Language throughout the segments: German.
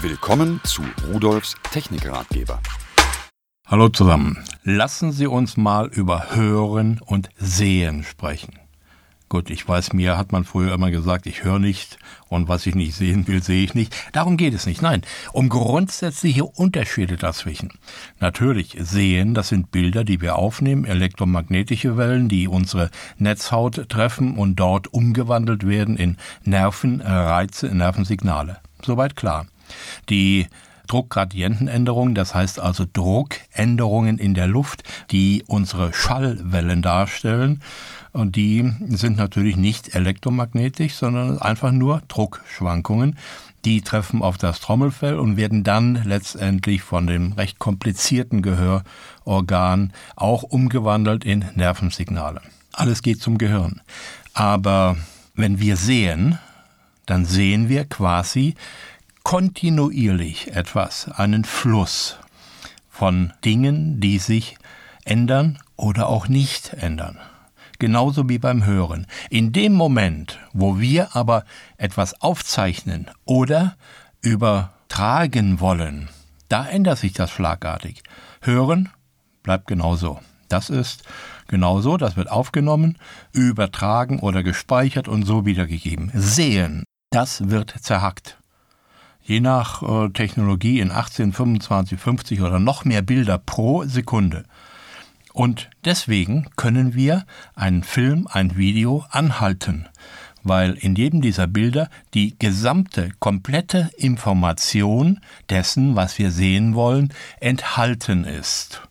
Willkommen zu Rudolfs Technikratgeber. Hallo zusammen. Lassen Sie uns mal über Hören und Sehen sprechen. Gut, ich weiß, mir hat man früher immer gesagt, ich höre nicht und was ich nicht sehen will, sehe ich nicht. Darum geht es nicht. Nein, um grundsätzliche Unterschiede dazwischen. Natürlich, sehen, das sind Bilder, die wir aufnehmen, elektromagnetische Wellen, die unsere Netzhaut treffen und dort umgewandelt werden in Nervenreize, Nervensignale. Soweit klar. Die Druckgradientenänderungen, das heißt also Druckänderungen in der Luft, die unsere Schallwellen darstellen. Und die sind natürlich nicht elektromagnetisch, sondern einfach nur Druckschwankungen. Die treffen auf das Trommelfell und werden dann letztendlich von dem recht komplizierten Gehörorgan auch umgewandelt in Nervensignale. Alles geht zum Gehirn. Aber wenn wir sehen, dann sehen wir quasi kontinuierlich etwas, einen Fluss von Dingen, die sich ändern oder auch nicht ändern genauso wie beim Hören. In dem Moment, wo wir aber etwas aufzeichnen oder übertragen wollen, da ändert sich das schlagartig. Hören bleibt genauso. Das ist genauso, das wird aufgenommen, übertragen oder gespeichert und so wiedergegeben. Sehen, das wird zerhackt. Je nach äh, Technologie in 18, 25, 50 oder noch mehr Bilder pro Sekunde. Und deswegen können wir einen Film, ein Video anhalten, weil in jedem dieser Bilder die gesamte, komplette Information dessen, was wir sehen wollen, enthalten ist.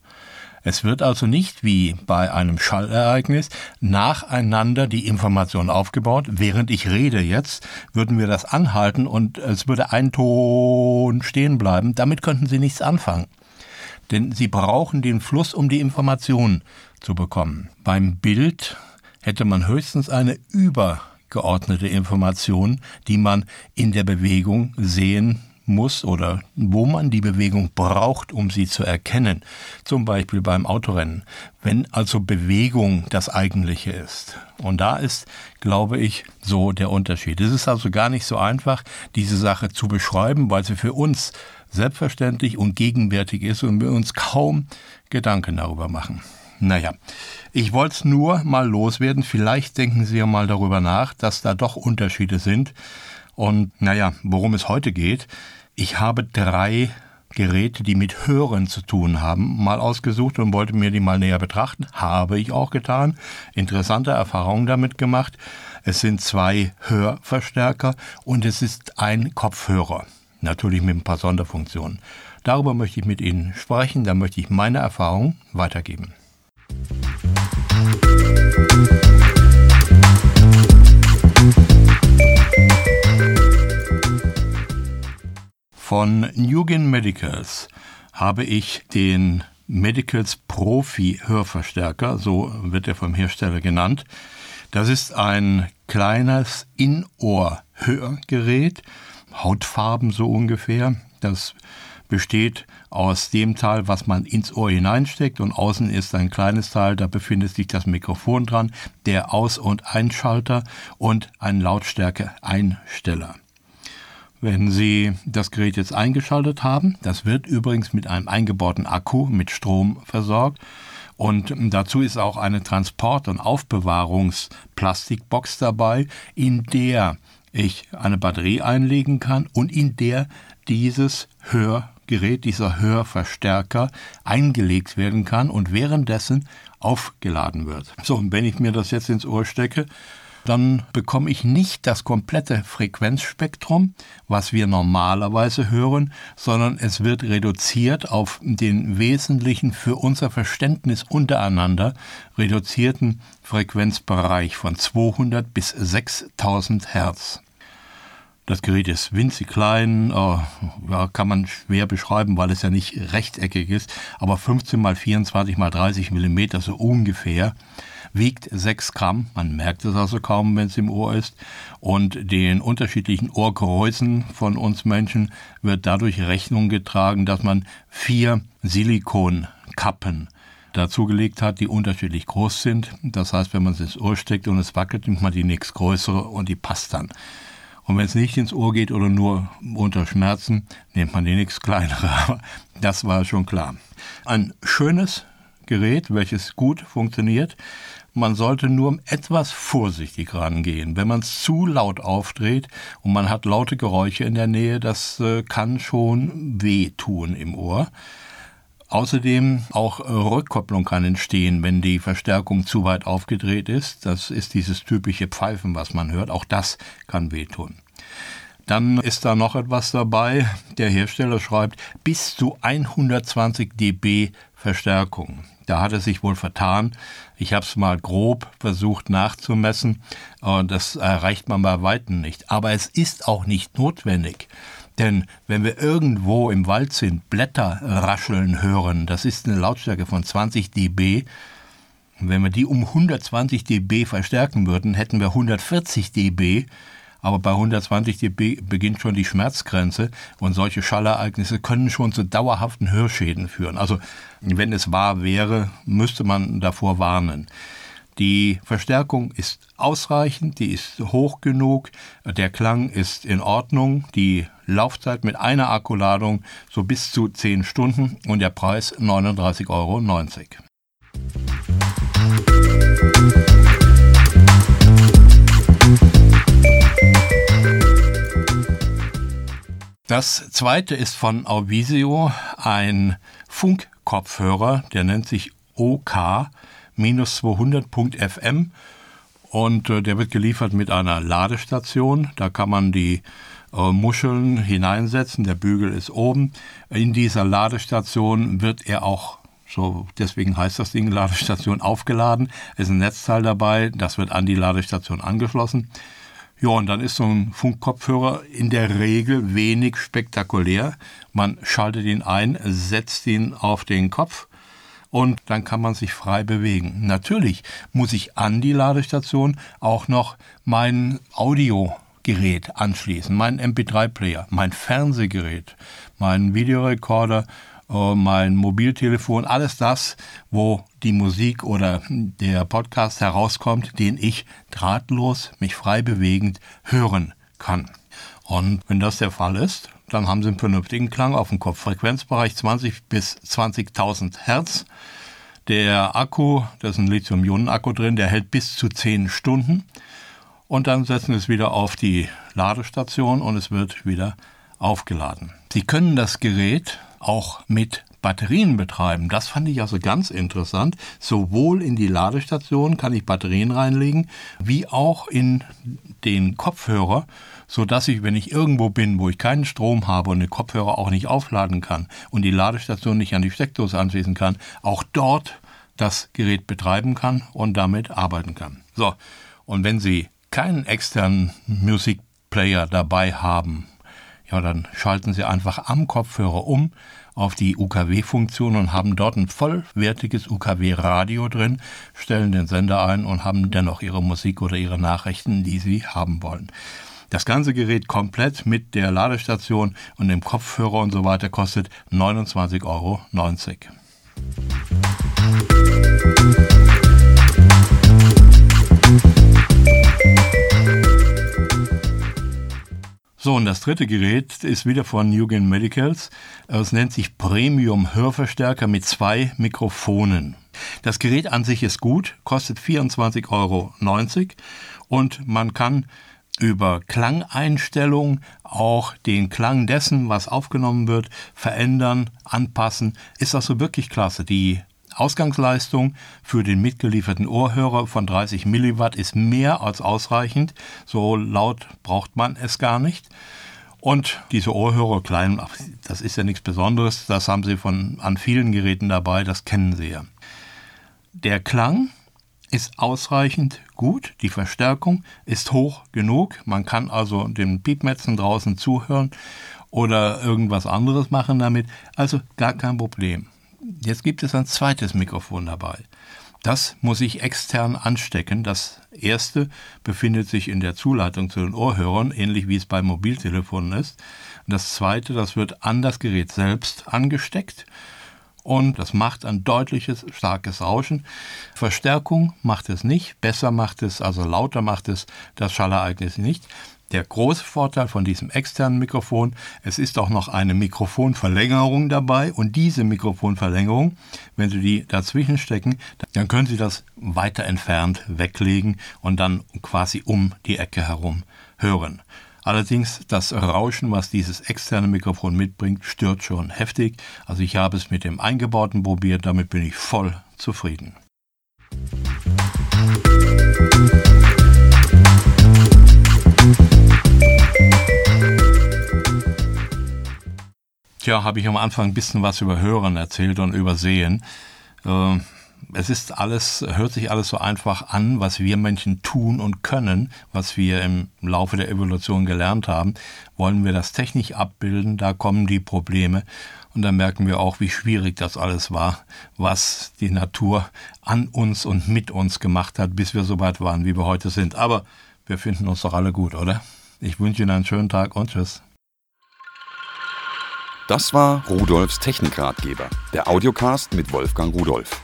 Es wird also nicht wie bei einem Schallereignis nacheinander die Information aufgebaut. Während ich rede jetzt, würden wir das anhalten und es würde ein Ton stehen bleiben. Damit könnten Sie nichts anfangen denn sie brauchen den Fluss, um die Information zu bekommen. Beim Bild hätte man höchstens eine übergeordnete Information, die man in der Bewegung sehen muss oder wo man die Bewegung braucht, um sie zu erkennen. Zum Beispiel beim Autorennen. Wenn also Bewegung das Eigentliche ist. Und da ist, glaube ich, so der Unterschied. Es ist also gar nicht so einfach, diese Sache zu beschreiben, weil sie für uns selbstverständlich und gegenwärtig ist und wir uns kaum Gedanken darüber machen. Naja, ich wollte es nur mal loswerden. Vielleicht denken Sie ja mal darüber nach, dass da doch Unterschiede sind. Und naja, worum es heute geht, ich habe drei Geräte, die mit Hören zu tun haben, mal ausgesucht und wollte mir die mal näher betrachten. Habe ich auch getan. Interessante Erfahrungen damit gemacht. Es sind zwei Hörverstärker und es ist ein Kopfhörer. Natürlich mit ein paar Sonderfunktionen. Darüber möchte ich mit Ihnen sprechen, da möchte ich meine Erfahrungen weitergeben. Von Nugin Medicals habe ich den Medicals Profi Hörverstärker, so wird er vom Hersteller genannt. Das ist ein kleines In-Ohr-Hörgerät, Hautfarben so ungefähr. Das besteht aus dem Teil, was man ins Ohr hineinsteckt und außen ist ein kleines Teil, da befindet sich das Mikrofon dran, der Aus- und Einschalter und ein Lautstärke-Einsteller. Wenn Sie das Gerät jetzt eingeschaltet haben, das wird übrigens mit einem eingebauten Akku mit Strom versorgt und dazu ist auch eine Transport- und Aufbewahrungsplastikbox dabei, in der ich eine Batterie einlegen kann und in der dieses Hörgerät, dieser Hörverstärker eingelegt werden kann und währenddessen aufgeladen wird. So, und wenn ich mir das jetzt ins Ohr stecke, dann bekomme ich nicht das komplette Frequenzspektrum, was wir normalerweise hören, sondern es wird reduziert auf den wesentlichen für unser Verständnis untereinander reduzierten Frequenzbereich von 200 bis 6000 Hertz. Das Gerät ist winzig klein, äh, ja, kann man schwer beschreiben, weil es ja nicht rechteckig ist, aber 15 mal 24 mal 30 Millimeter so ungefähr wiegt 6 Gramm, man merkt es also kaum, wenn es im Ohr ist, und den unterschiedlichen Ohrgrößen von uns Menschen wird dadurch Rechnung getragen, dass man vier Silikonkappen dazugelegt hat, die unterschiedlich groß sind. Das heißt, wenn man es ins Ohr steckt und es wackelt, nimmt man die nächstgrößere und die passt dann. Und wenn es nicht ins Ohr geht oder nur unter Schmerzen, nimmt man die nichts kleinere. Das war schon klar. Ein schönes Gerät, welches gut funktioniert. Man sollte nur etwas vorsichtig rangehen. Wenn man es zu laut aufdreht und man hat laute Geräusche in der Nähe, das äh, kann schon wehtun im Ohr. Außerdem auch äh, Rückkopplung kann entstehen, wenn die Verstärkung zu weit aufgedreht ist. Das ist dieses typische Pfeifen, was man hört. Auch das kann wehtun. Dann ist da noch etwas dabei. Der Hersteller schreibt bis zu 120 dB Verstärkung. Da hat er sich wohl vertan. Ich habe es mal grob versucht nachzumessen. Das erreicht man bei Weitem nicht. Aber es ist auch nicht notwendig. Denn wenn wir irgendwo im Wald sind, Blätter rascheln hören, das ist eine Lautstärke von 20 dB. Und wenn wir die um 120 dB verstärken würden, hätten wir 140 dB. Aber bei 120 dB beginnt schon die Schmerzgrenze und solche Schallereignisse können schon zu dauerhaften Hörschäden führen. Also wenn es wahr wäre, müsste man davor warnen. Die Verstärkung ist ausreichend, die ist hoch genug, der Klang ist in Ordnung, die Laufzeit mit einer Akkuladung so bis zu 10 Stunden und der Preis 39,90 Euro. Das zweite ist von Auvisio ein Funkkopfhörer, der nennt sich OK 200.fm und äh, der wird geliefert mit einer Ladestation. Da kann man die äh, Muscheln hineinsetzen. Der Bügel ist oben. In dieser Ladestation wird er auch so, deswegen heißt das Ding Ladestation aufgeladen. Es ist ein Netzteil dabei, das wird an die Ladestation angeschlossen. Ja, und dann ist so ein Funkkopfhörer in der Regel wenig spektakulär. Man schaltet ihn ein, setzt ihn auf den Kopf und dann kann man sich frei bewegen. Natürlich muss ich an die Ladestation auch noch mein Audiogerät anschließen, mein MP3-Player, mein Fernsehgerät, mein Videorekorder, mein Mobiltelefon, alles das, wo die Musik oder der Podcast herauskommt, den ich drahtlos, mich frei bewegend hören kann. Und wenn das der Fall ist, dann haben Sie einen vernünftigen Klang auf dem Kopf. Frequenzbereich 20 bis 20.000 Hertz. Der Akku, da ist ein Lithium-Ionen-Akku drin, der hält bis zu 10 Stunden. Und dann setzen wir es wieder auf die Ladestation und es wird wieder aufgeladen. Sie können das Gerät auch mit Batterien betreiben. Das fand ich also ganz interessant. Sowohl in die Ladestation kann ich Batterien reinlegen, wie auch in den Kopfhörer so dass ich, wenn ich irgendwo bin, wo ich keinen Strom habe und den Kopfhörer auch nicht aufladen kann und die Ladestation nicht an die Steckdose anschließen kann, auch dort das Gerät betreiben kann und damit arbeiten kann. So, und wenn Sie keinen externen Musikplayer dabei haben, ja, dann schalten Sie einfach am Kopfhörer um auf die UKW-Funktion und haben dort ein vollwertiges UKW-Radio drin, stellen den Sender ein und haben dennoch Ihre Musik oder Ihre Nachrichten, die Sie haben wollen. Das ganze Gerät komplett mit der Ladestation und dem Kopfhörer und so weiter kostet 29,90 Euro. So, und das dritte Gerät ist wieder von Newgen Medicals. Es nennt sich Premium Hörverstärker mit zwei Mikrofonen. Das Gerät an sich ist gut, kostet 24,90 Euro und man kann über Klangeinstellung auch den Klang dessen, was aufgenommen wird, verändern, anpassen, ist das so wirklich klasse. Die Ausgangsleistung für den mitgelieferten Ohrhörer von 30 Milliwatt ist mehr als ausreichend. So laut braucht man es gar nicht. Und diese Ohrhörer klein, das ist ja nichts Besonderes. Das haben Sie von, an vielen Geräten dabei. Das kennen Sie ja. Der Klang ist ausreichend gut, die Verstärkung ist hoch genug, man kann also den Piepmetzen draußen zuhören oder irgendwas anderes machen damit, also gar kein Problem. Jetzt gibt es ein zweites Mikrofon dabei. Das muss ich extern anstecken. Das erste befindet sich in der Zuleitung zu den Ohrhörern, ähnlich wie es bei Mobiltelefonen ist. Das zweite, das wird an das Gerät selbst angesteckt und das macht ein deutliches, starkes Rauschen. Verstärkung macht es nicht, besser macht es, also lauter macht es das Schallereignis nicht. Der große Vorteil von diesem externen Mikrofon, es ist auch noch eine Mikrofonverlängerung dabei und diese Mikrofonverlängerung, wenn Sie die dazwischen stecken, dann können Sie das weiter entfernt weglegen und dann quasi um die Ecke herum hören. Allerdings das Rauschen, was dieses externe Mikrofon mitbringt, stört schon heftig. Also ich habe es mit dem eingebauten probiert, damit bin ich voll zufrieden. Tja, habe ich am Anfang ein bisschen was über Hören erzählt und übersehen. Äh, es ist alles, hört sich alles so einfach an, was wir Menschen tun und können, was wir im Laufe der Evolution gelernt haben. Wollen wir das technisch abbilden, da kommen die Probleme. Und da merken wir auch, wie schwierig das alles war, was die Natur an uns und mit uns gemacht hat, bis wir so weit waren, wie wir heute sind. Aber wir finden uns doch alle gut, oder? Ich wünsche Ihnen einen schönen Tag und tschüss. Das war Rudolfs Technikratgeber, der Audiocast mit Wolfgang Rudolf.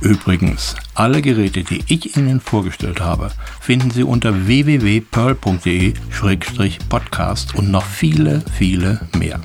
Übrigens, alle Geräte, die ich Ihnen vorgestellt habe, finden Sie unter www.pearl.de-podcast und noch viele, viele mehr.